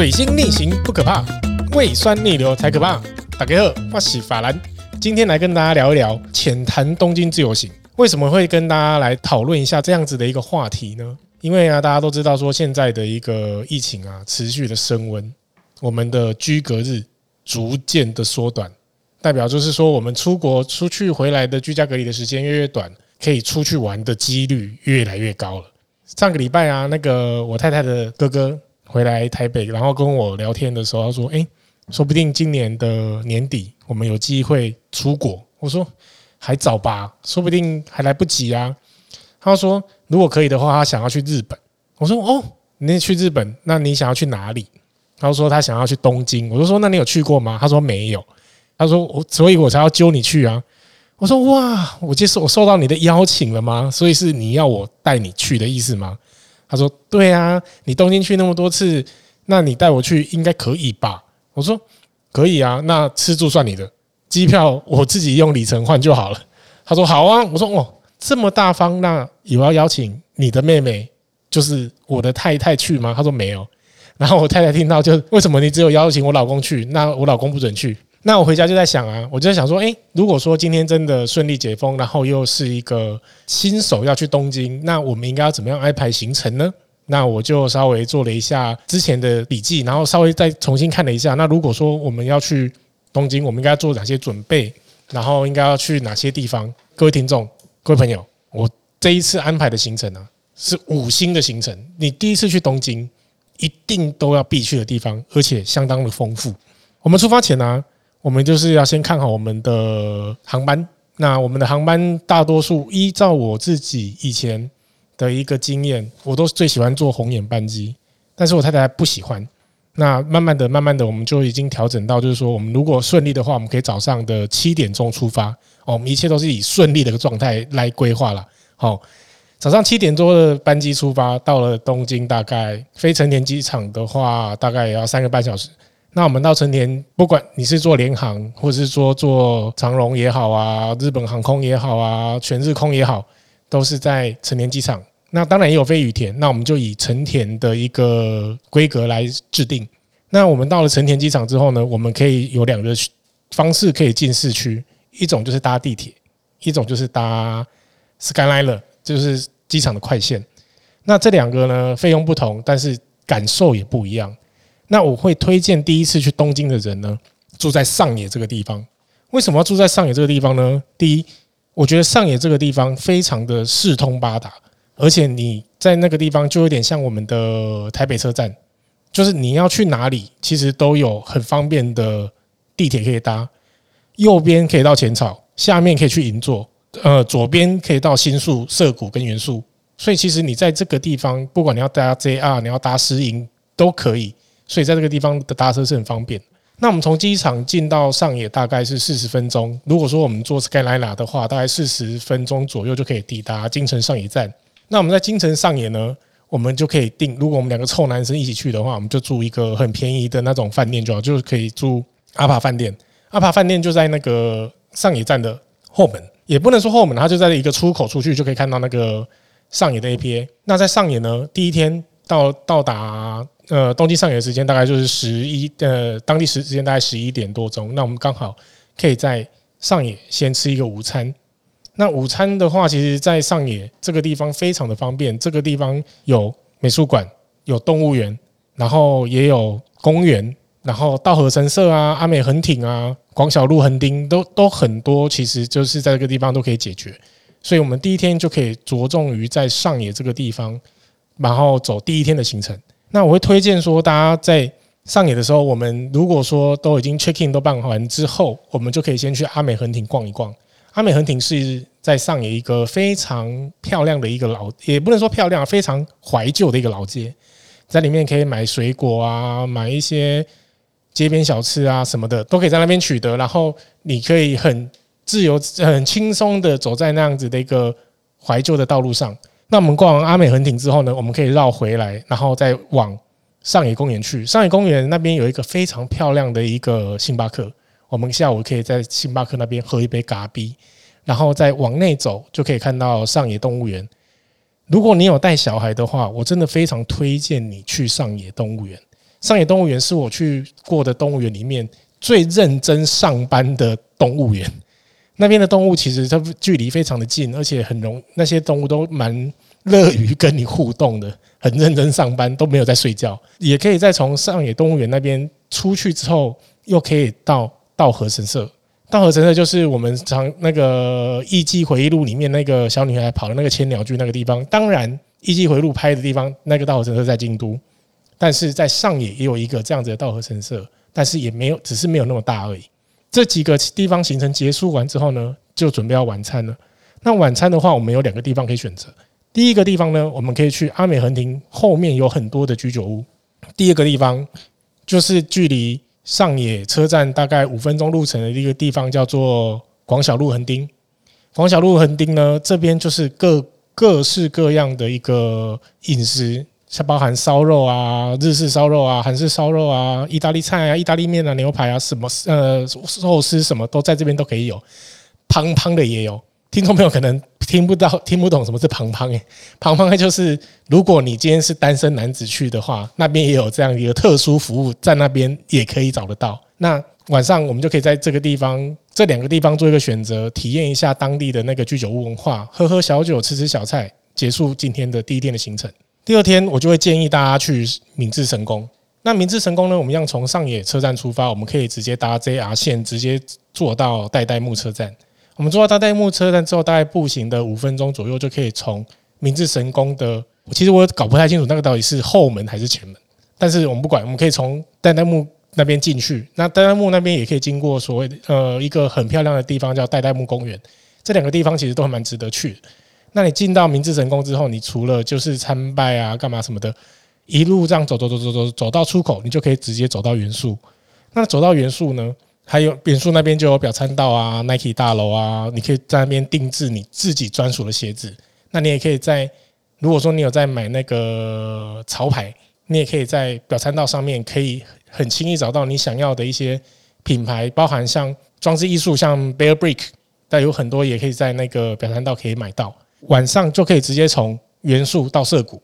水星逆行不可怕，胃酸逆流才可怕。大家好，我是法兰，今天来跟大家聊一聊浅谈东京自由行。为什么会跟大家来讨论一下这样子的一个话题呢？因为啊，大家都知道说现在的一个疫情啊，持续的升温，我们的居隔日逐渐的缩短，代表就是说我们出国出去回来的居家隔离的时间越越短，可以出去玩的几率越来越高了。上个礼拜啊，那个我太太的哥哥。回来台北，然后跟我聊天的时候，他说：“哎，说不定今年的年底我们有机会出国。”我说：“还早吧，说不定还来不及啊。”他说：“如果可以的话，他想要去日本。”我说：“哦，你去日本，那你想要去哪里？”他说：“他想要去东京。”我就说：“那你有去过吗？”他说：“没有。”他说：“我所以，我才要揪你去啊。”我说：“哇，我接受我受到你的邀请了吗？所以是你要我带你去的意思吗？”他说：“对啊，你东京去那么多次，那你带我去应该可以吧？”我说：“可以啊，那吃住算你的，机票我自己用里程换就好了。”他说：“好啊。”我说：“哦，这么大方，那有要邀请你的妹妹，就是我的太太去吗？”他说：“没有。”然后我太太听到就：“为什么你只有邀请我老公去？那我老公不准去？”那我回家就在想啊，我就在想说，诶，如果说今天真的顺利解封，然后又是一个新手要去东京，那我们应该要怎么样安排行程呢？那我就稍微做了一下之前的笔记，然后稍微再重新看了一下。那如果说我们要去东京，我们应该做哪些准备？然后应该要去哪些地方？各位听众，各位朋友，我这一次安排的行程呢，是五星的行程。你第一次去东京，一定都要必去的地方，而且相当的丰富。我们出发前呢，我们就是要先看好我们的航班。那我们的航班大多数依照我自己以前的一个经验，我都最喜欢坐红眼班机，但是我太太不喜欢。那慢慢的、慢慢的，我们就已经调整到，就是说，我们如果顺利的话，我们可以早上的七点钟出发。哦，我们一切都是以顺利的一个状态来规划了。好，早上七点多的班机出发，到了东京，大概飞成田机场的话，大概也要三个半小时。那我们到成田，不管你是做联航，或者是说做长荣也好啊，日本航空也好啊，全日空也好，都是在成田机场。那当然也有飞羽田，那我们就以成田的一个规格来制定。那我们到了成田机场之后呢，我们可以有两个方式可以进市区，一种就是搭地铁，一种就是搭 Skyliner，就是机场的快线。那这两个呢，费用不同，但是感受也不一样。那我会推荐第一次去东京的人呢，住在上野这个地方。为什么要住在上野这个地方呢？第一，我觉得上野这个地方非常的四通八达，而且你在那个地方就有点像我们的台北车站，就是你要去哪里，其实都有很方便的地铁可以搭。右边可以到浅草，下面可以去银座，呃，左边可以到新宿、涩谷跟原宿。所以其实你在这个地方，不管你要搭 JR，你要搭私营都可以。所以在这个地方的搭车是很方便。那我们从机场进到上野大概是四十分钟。如果说我们坐 Skyliner 的话，大概四十分钟左右就可以抵达京成上野站。那我们在京成上野呢，我们就可以订。如果我们两个臭男生一起去的话，我们就住一个很便宜的那种饭店就好，就是可以住阿帕饭店。阿帕饭店就在那个上野站的后门，也不能说后门，它就在一个出口出去就可以看到那个上野的 APA。那在上野呢，第一天到到达。呃，东京上野的时间大概就是十一，呃，当地时时间大概十一点多钟。那我们刚好可以在上野先吃一个午餐。那午餐的话，其实，在上野这个地方非常的方便。这个地方有美术馆，有动物园，然后也有公园，然后稻荷神社啊、阿美横町啊、广小路横丁都都很多。其实就是在这个地方都可以解决。所以我们第一天就可以着重于在上野这个地方，然后走第一天的行程。那我会推荐说，大家在上野的时候，我们如果说都已经 check in 都办完之后，我们就可以先去阿美横町逛一逛。阿美横町是在上野一个非常漂亮的一个老，也不能说漂亮，非常怀旧的一个老街，在里面可以买水果啊，买一些街边小吃啊什么的，都可以在那边取得。然后你可以很自由、很轻松的走在那样子的一个怀旧的道路上。那我们逛完阿美横町之后呢，我们可以绕回来，然后再往上野公园去。上野公园那边有一个非常漂亮的一个星巴克，我们下午可以在星巴克那边喝一杯咖啡，然后再往内走就可以看到上野动物园。如果你有带小孩的话，我真的非常推荐你去上野动物园。上野动物园是我去过的动物园里面最认真上班的动物园。那边的动物其实它距离非常的近，而且很容那些动物都蛮乐于跟你互动的，很认真上班，都没有在睡觉。也可以再从上野动物园那边出去之后，又可以到稻荷神社。稻荷神社就是我们常那个《艺伎回忆录》里面那个小女孩跑的那个千鸟居那个地方。当然，《艺伎回忆录》拍的地方那个稻荷神社在京都，但是在上野也有一个这样子的稻荷神社，但是也没有，只是没有那么大而已。这几个地方行程结束完之后呢，就准备要晚餐了。那晚餐的话，我们有两个地方可以选择。第一个地方呢，我们可以去阿美横町后面有很多的居酒屋。第二个地方就是距离上野车站大概五分钟路程的一个地方，叫做广小路横町。广小路横町呢，这边就是各各式各样的一个饮食。像包含烧肉啊、日式烧肉啊、韩式烧肉啊、意大利菜啊、意大利面啊、牛排啊，什么呃寿司什么都在这边都可以有，胖胖的也有。听众朋友可能听不到、听不懂什么是胖胖诶，胖胖就是如果你今天是单身男子去的话，那边也有这样一个特殊服务，在那边也可以找得到。那晚上我们就可以在这个地方、这两个地方做一个选择，体验一下当地的那个居酒屋文化，喝喝小酒、吃吃小菜，结束今天的第一天的行程。第二天，我就会建议大家去明治神宫。那明治神宫呢，我们要从上野车站出发，我们可以直接搭 JR 线，直接坐到代代木车站。我们坐到代代木车站之后，大概步行的五分钟左右，就可以从明治神宫的。其实我搞不太清楚那个到底是后门还是前门，但是我们不管，我们可以从代代木那边进去。那代代木那边也可以经过所谓的呃一个很漂亮的地方，叫代代木公园。这两个地方其实都还蛮值得去。那你进到明治神宫之后，你除了就是参拜啊、干嘛什么的，一路这样走走走走走走到出口，你就可以直接走到原宿。那走到原宿呢，还有元素那边就有表参道啊、Nike 大楼啊，你可以在那边定制你自己专属的鞋子。那你也可以在，如果说你有在买那个潮牌，你也可以在表参道上面可以很轻易找到你想要的一些品牌，包含像装置艺术，像 Bear Brick，但有很多也可以在那个表参道可以买到。晚上就可以直接从元素到涩谷。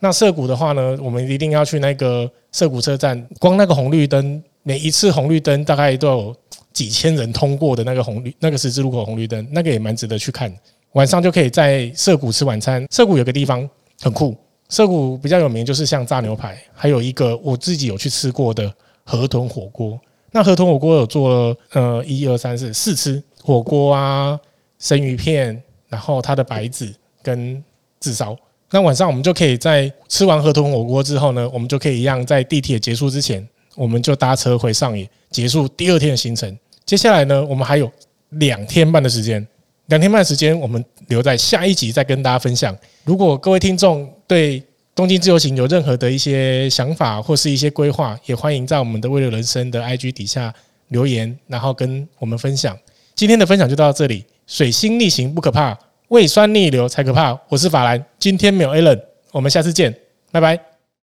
那涩谷的话呢，我们一定要去那个涩谷车站。光那个红绿灯，每一次红绿灯大概都有几千人通过的那个红绿那个十字路口红绿灯，那个也蛮值得去看。晚上就可以在涩谷吃晚餐。涩谷有个地方很酷，涩谷比较有名就是像炸牛排，还有一个我自己有去吃过的河豚火锅。那河豚火锅有做了呃一二三四四吃火锅啊，生鱼片。然后它的白子跟自烧，那晚上我们就可以在吃完河豚火锅之后呢，我们就可以一样在地铁结束之前，我们就搭车回上野结束第二天的行程。接下来呢，我们还有两天半的时间，两天半的时间我们留在下一集再跟大家分享。如果各位听众对东京自由行有任何的一些想法或是一些规划，也欢迎在我们的未留人生的 IG 底下留言，然后跟我们分享。今天的分享就到这里。水星逆行不可怕，胃酸逆流才可怕。我是法兰，今天没有 Allen，我们下次见，拜拜。